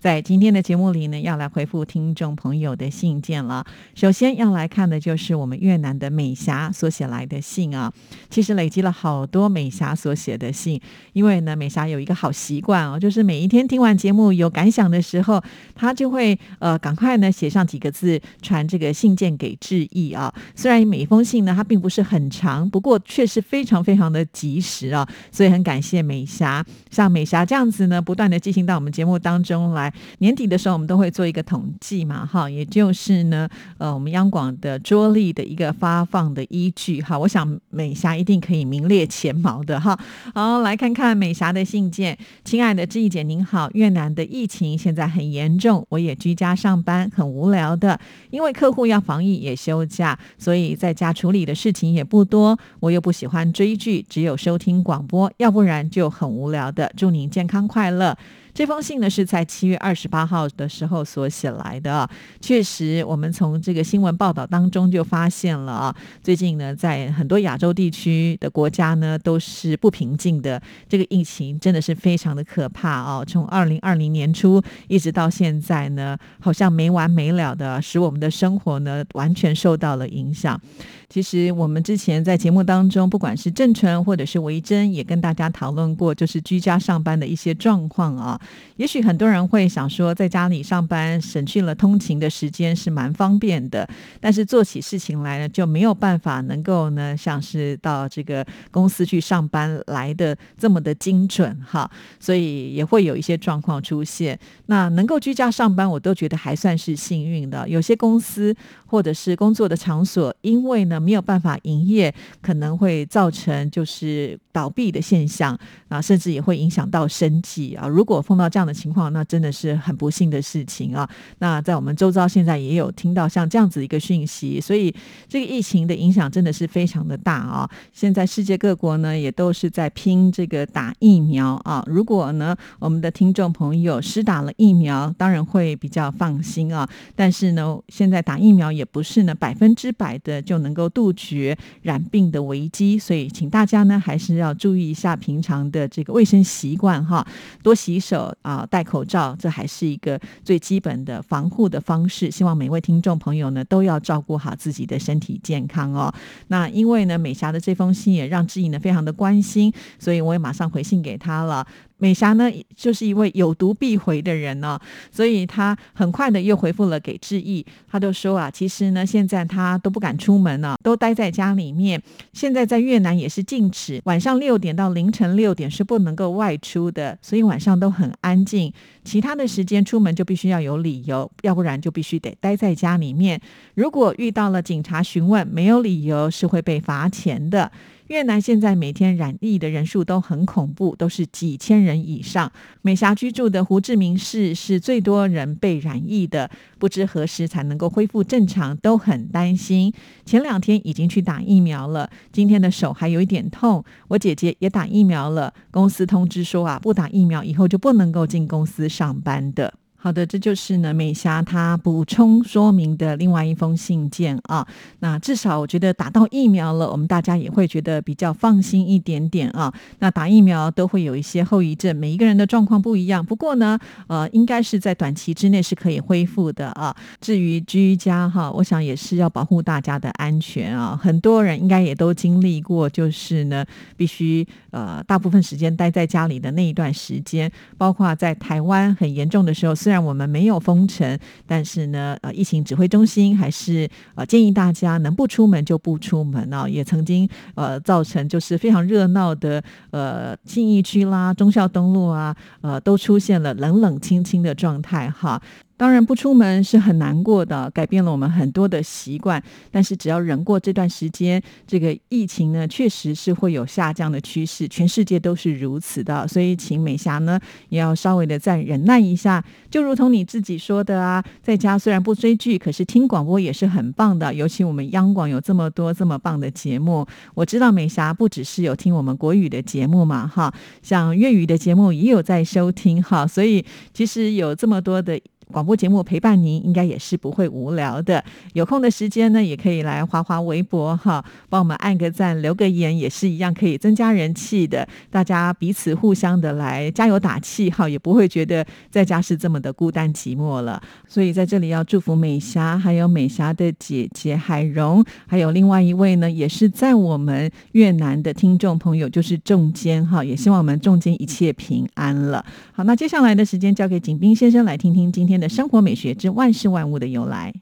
在今天的节目里呢，要来回复听众朋友的信件了。首先要来看的就是我们越南的美霞所写来的信啊。其实累积了好多美霞所写的信，因为呢，美霞有一个好习惯哦，就是每一天听完节目有感想的时候，她就会呃赶快呢写上几个字，传这个信件给志毅啊。虽然每一封信呢，它并不是很长，不过却是非常非常的及时啊。所以很感谢美霞，像美霞这样子呢，不断的寄信到我们节目当中来。年底的时候，我们都会做一个统计嘛，哈，也就是呢，呃，我们央广的桌历的一个发放的依据，哈，我想美霞一定可以名列前茅的，哈。好，来看看美霞的信件，亲爱的志毅姐您好，越南的疫情现在很严重，我也居家上班，很无聊的，因为客户要防疫也休假，所以在家处理的事情也不多，我又不喜欢追剧，只有收听广播，要不然就很无聊的。祝您健康快乐。这封信呢是在七月二十八号的时候所写来的。确实，我们从这个新闻报道当中就发现了啊，最近呢，在很多亚洲地区的国家呢都是不平静的。这个疫情真的是非常的可怕哦，从二零二零年初一直到现在呢，好像没完没了的，使我们的生活呢完全受到了影响。其实我们之前在节目当中，不管是郑纯或者是维珍，也跟大家讨论过，就是居家上班的一些状况啊。也许很多人会想说，在家里上班省去了通勤的时间是蛮方便的，但是做起事情来呢就没有办法能够呢像是到这个公司去上班来的这么的精准哈，所以也会有一些状况出现。那能够居家上班，我都觉得还算是幸运的。有些公司或者是工作的场所，因为呢没有办法营业，可能会造成就是倒闭的现象啊，甚至也会影响到生计啊。如果碰到这样的情况，那真的是很不幸的事情啊！那在我们周遭现在也有听到像这样子一个讯息，所以这个疫情的影响真的是非常的大啊！现在世界各国呢也都是在拼这个打疫苗啊。如果呢我们的听众朋友施打了疫苗，当然会比较放心啊。但是呢，现在打疫苗也不是呢百分之百的就能够杜绝染病的危机，所以请大家呢还是要注意一下平常的这个卫生习惯哈，多洗手。啊，戴口罩，这还是一个最基本的防护的方式。希望每位听众朋友呢，都要照顾好自己的身体健康哦。那因为呢，美霞的这封信也让志颖呢非常的关心，所以我也马上回信给他了。美霞呢，就是一位有读必回的人呢，所以她很快的又回复了给志毅，他就说啊，其实呢，现在他都不敢出门了，都待在家里面。现在在越南也是禁止，晚上六点到凌晨六点是不能够外出的，所以晚上都很安静。其他的时间出门就必须要有理由，要不然就必须得待在家里面。如果遇到了警察询问，没有理由是会被罚钱的。越南现在每天染疫的人数都很恐怖，都是几千人以上。美霞居住的胡志明市是最多人被染疫的，不知何时才能够恢复正常，都很担心。前两天已经去打疫苗了，今天的手还有一点痛。我姐姐也打疫苗了，公司通知说啊，不打疫苗以后就不能够进公司上班的。好的，这就是呢美霞她补充说明的另外一封信件啊。那至少我觉得打到疫苗了，我们大家也会觉得比较放心一点点啊。那打疫苗都会有一些后遗症，每一个人的状况不一样。不过呢，呃，应该是在短期之内是可以恢复的啊。至于居家哈，我想也是要保护大家的安全啊。很多人应该也都经历过，就是呢必须呃大部分时间待在家里的那一段时间，包括在台湾很严重的时候。虽然我们没有封城，但是呢，呃，疫情指挥中心还是呃建议大家能不出门就不出门啊。也曾经呃造成就是非常热闹的呃信义区啦、忠孝东路啊，呃都出现了冷冷清清的状态哈。当然不出门是很难过的，改变了我们很多的习惯。但是只要忍过这段时间，这个疫情呢，确实是会有下降的趋势，全世界都是如此的。所以，请美霞呢，也要稍微的再忍耐一下。就如同你自己说的啊，在家虽然不追剧，可是听广播也是很棒的。尤其我们央广有这么多这么棒的节目，我知道美霞不只是有听我们国语的节目嘛，哈，像粤语的节目也有在收听哈。所以，其实有这么多的。广播节目陪伴您，应该也是不会无聊的。有空的时间呢，也可以来划划微博哈，帮我们按个赞、留个言，也是一样可以增加人气的。大家彼此互相的来加油打气哈，也不会觉得在家是这么的孤单寂寞了。所以在这里要祝福美霞，还有美霞的姐姐海荣，还有另外一位呢，也是在我们越南的听众朋友，就是仲坚哈，也希望我们仲坚一切平安了。好，那接下来的时间交给景斌先生来听听今天。的生活美学之万事万物的由来。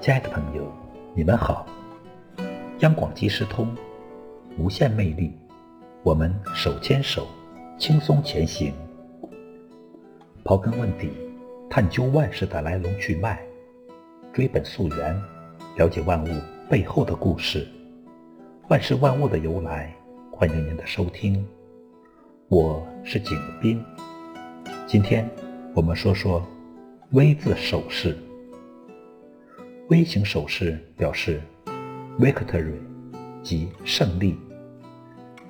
亲爱的朋友，你们好！央广即时通，无限魅力，我们手牵手。轻松前行，刨根问底，探究万事的来龙去脉，追本溯源，了解万物背后的故事，万事万物的由来。欢迎您的收听，我是景斌。今天我们说说“ V 字手势。V 型手势表示 “victory”，即胜利。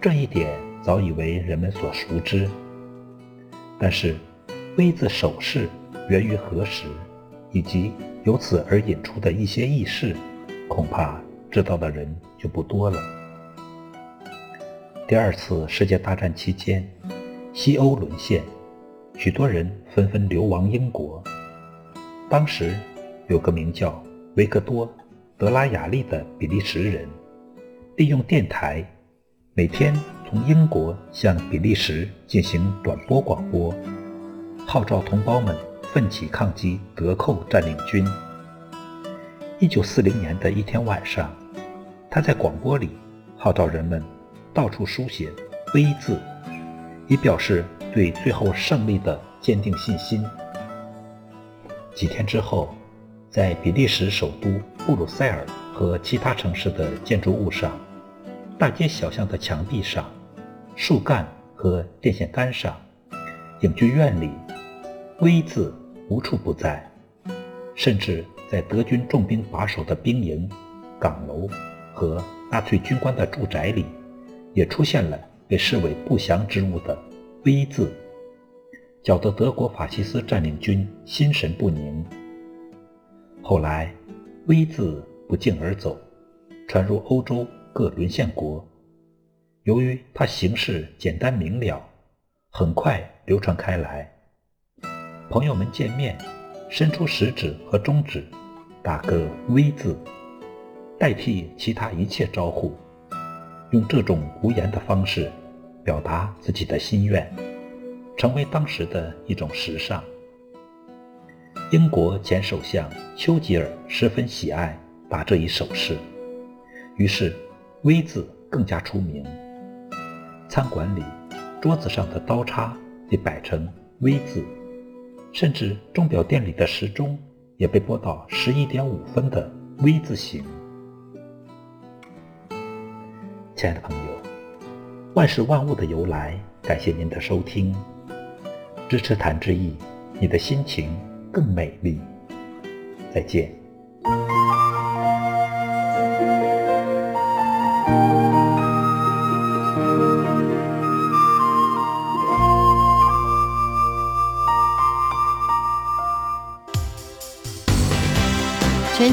这一点。早已为人们所熟知，但是 V 字手势源于何时，以及由此而引出的一些轶事，恐怕知道的人就不多了。第二次世界大战期间，西欧沦陷，许多人纷纷流亡英国。当时有个名叫维克多·德拉雅利的比利时人，利用电台，每天。从英国向比利时进行短波广播，号召同胞们奋起抗击德寇占领军。一九四零年的一天晚上，他在广播里号召人们到处书写 V 字，以表示对最后胜利的坚定信心。几天之后，在比利时首都布鲁塞尔和其他城市的建筑物上、大街小巷的墙壁上。树干和电线杆上，影剧院里，V 字无处不在，甚至在德军重兵把守的兵营、岗楼和纳粹军官的住宅里，也出现了被视为不祥之物的 V 字，搅得德国法西斯占领军心神不宁。后来，V 字不胫而走，传入欧洲各沦陷国。由于它形式简单明了，很快流传开来。朋友们见面，伸出食指和中指，打个 V 字，代替其他一切招呼，用这种无言的方式表达自己的心愿，成为当时的一种时尚。英国前首相丘吉尔十分喜爱打这一手势，于是 V 字更加出名。餐馆里，桌子上的刀叉也摆成 V 字，甚至钟表店里的时钟也被拨到十一点五分的 V 字形。亲爱的朋友，万事万物的由来，感谢您的收听，支持谭志毅，你的心情更美丽。再见。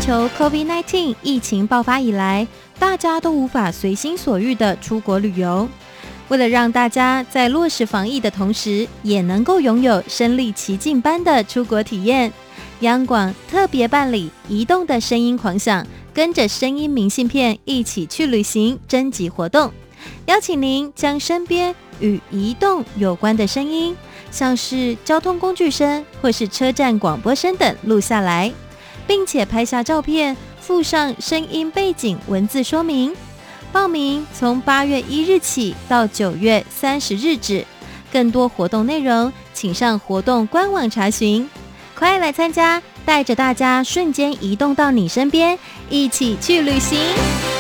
球 COVID-19 疫情爆发以来，大家都无法随心所欲的出国旅游。为了让大家在落实防疫的同时，也能够拥有身临其境般的出国体验，央广特别办理“移动的声音狂想”，跟着声音明信片一起去旅行征集活动，邀请您将身边与移动有关的声音。像是交通工具声或是车站广播声等录下来，并且拍下照片，附上声音背景文字说明。报名从八月一日起到九月三十日止，更多活动内容请上活动官网查询。快来参加，带着大家瞬间移动到你身边，一起去旅行。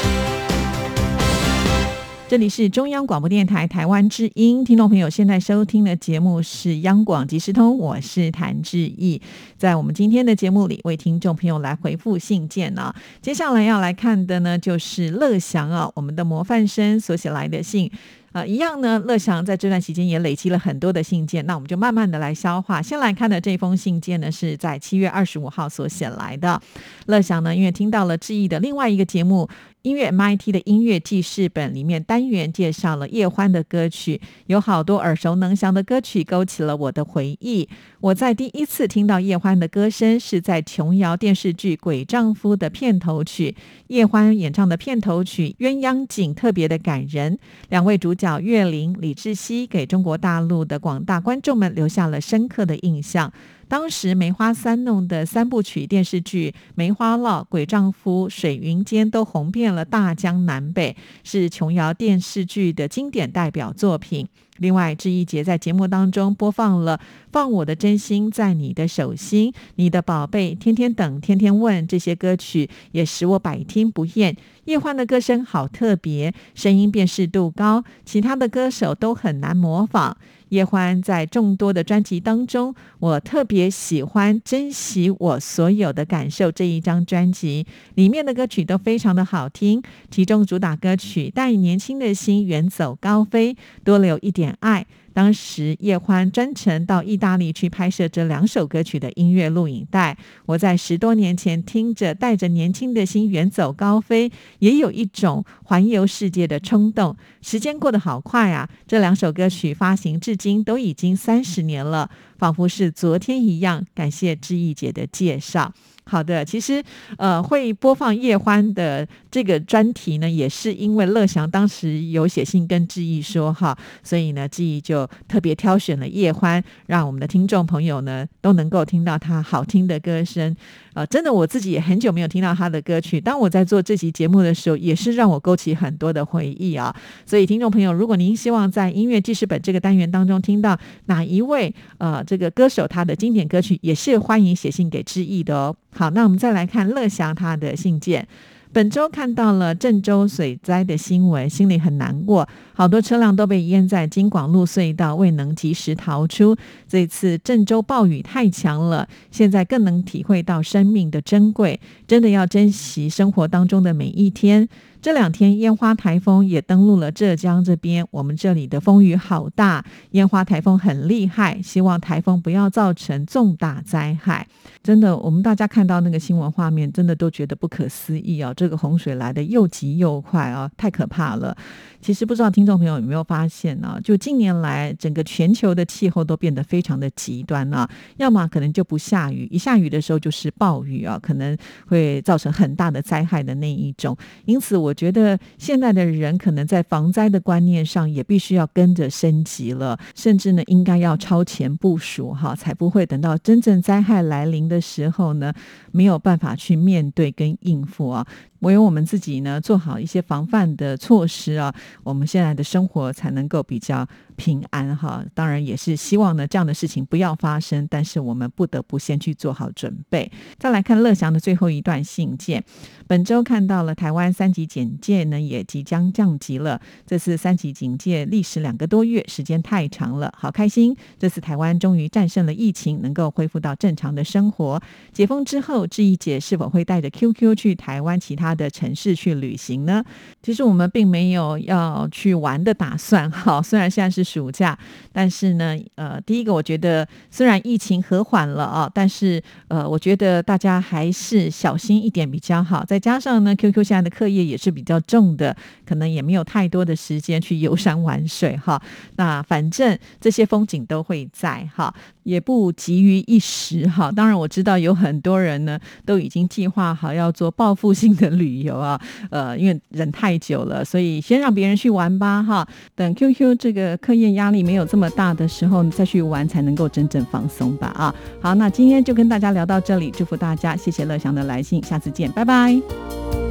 这里是中央广播电台台湾之音，听众朋友现在收听的节目是央广即时通，我是谭志毅。在我们今天的节目里，为听众朋友来回复信件呢。接下来要来看的呢，就是乐祥啊，我们的模范生所写来的信。啊，一样呢。乐祥在这段期间也累积了很多的信件，那我们就慢慢的来消化。先来看的这封信件呢，是在七月二十五号所写来的。乐祥呢，因为听到了志毅的另外一个节目。音乐 MIT 的音乐记事本里面单元介绍了叶欢的歌曲，有好多耳熟能详的歌曲勾起了我的回忆。我在第一次听到叶欢的歌声是在琼瑶电视剧《鬼丈夫》的片头曲，叶欢演唱的片头曲《鸳鸯锦》特别的感人。两位主角岳林、李志熙给中国大陆的广大观众们留下了深刻的印象。当时梅花三弄的三部曲电视剧《梅花烙》《鬼丈夫》《水云间》都红遍了大江南北，是琼瑶电视剧的经典代表作品。另外，志毅姐在节目当中播放了《放我的真心在你的手心》《你的宝贝》《天天等天天问》这些歌曲，也使我百听不厌。叶欢的歌声好特别，声音辨识度高，其他的歌手都很难模仿。叶欢在众多的专辑当中，我特别喜欢《珍惜我所有的感受》这一张专辑，里面的歌曲都非常的好听。其中主打歌曲《带年轻的心远走高飞》，多了有一点爱。当时叶欢专程到意大利去拍摄这两首歌曲的音乐录影带，我在十多年前听着，带着年轻的心远走高飞，也有一种环游世界的冲动。时间过得好快啊！这两首歌曲发行至今都已经三十年了，仿佛是昨天一样。感谢志毅姐的介绍。好的，其实呃，会播放叶欢的这个专题呢，也是因为乐祥当时有写信跟志毅说哈，所以呢，志毅就特别挑选了叶欢，让我们的听众朋友呢都能够听到他好听的歌声。呃，真的我自己也很久没有听到他的歌曲，当我在做这期节目的时候，也是让我勾起很多的回忆啊。所以听众朋友，如果您希望在音乐记事本这个单元当中听到哪一位呃这个歌手他的经典歌曲，也是欢迎写信给志毅的哦。好，那我们再来看乐祥他的信件。本周看到了郑州水灾的新闻，心里很难过，好多车辆都被淹在京广路隧道，未能及时逃出。这次郑州暴雨太强了，现在更能体会到生命的珍贵，真的要珍惜生活当中的每一天。这两天烟花台风也登陆了浙江这边，我们这里的风雨好大，烟花台风很厉害，希望台风不要造成重大灾害。真的，我们大家看到那个新闻画面，真的都觉得不可思议啊！这个洪水来的又急又快啊，太可怕了。其实不知道听众朋友有没有发现呢？就近年来整个全球的气候都变得非常的极端啊，要么可能就不下雨，一下雨的时候就是暴雨啊，可能会造成很大的灾害的那一种。因此，我我觉得现在的人可能在防灾的观念上也必须要跟着升级了，甚至呢应该要超前部署哈，才不会等到真正灾害来临的时候呢没有办法去面对跟应付啊。唯有我们自己呢做好一些防范的措施啊，我们现在的生活才能够比较。平安哈，当然也是希望呢这样的事情不要发生，但是我们不得不先去做好准备。再来看乐祥的最后一段信件，本周看到了台湾三级警戒呢也即将降级了，这次三级警戒历时两个多月，时间太长了，好开心，这次台湾终于战胜了疫情，能够恢复到正常的生活。解封之后，志毅姐是否会带着 QQ 去台湾其他的城市去旅行呢？其实我们并没有要去玩的打算，哈，虽然现在是。暑假，但是呢，呃，第一个，我觉得虽然疫情和缓了啊，但是呃，我觉得大家还是小心一点比较好。再加上呢，QQ 现在的课业也是是比较重的，可能也没有太多的时间去游山玩水哈。那反正这些风景都会在哈。也不急于一时哈，当然我知道有很多人呢都已经计划好要做报复性的旅游啊，呃，因为忍太久了，所以先让别人去玩吧哈。等 QQ 这个课业压力没有这么大的时候再去玩，才能够真正放松吧啊！好，那今天就跟大家聊到这里，祝福大家，谢谢乐祥的来信，下次见，拜拜。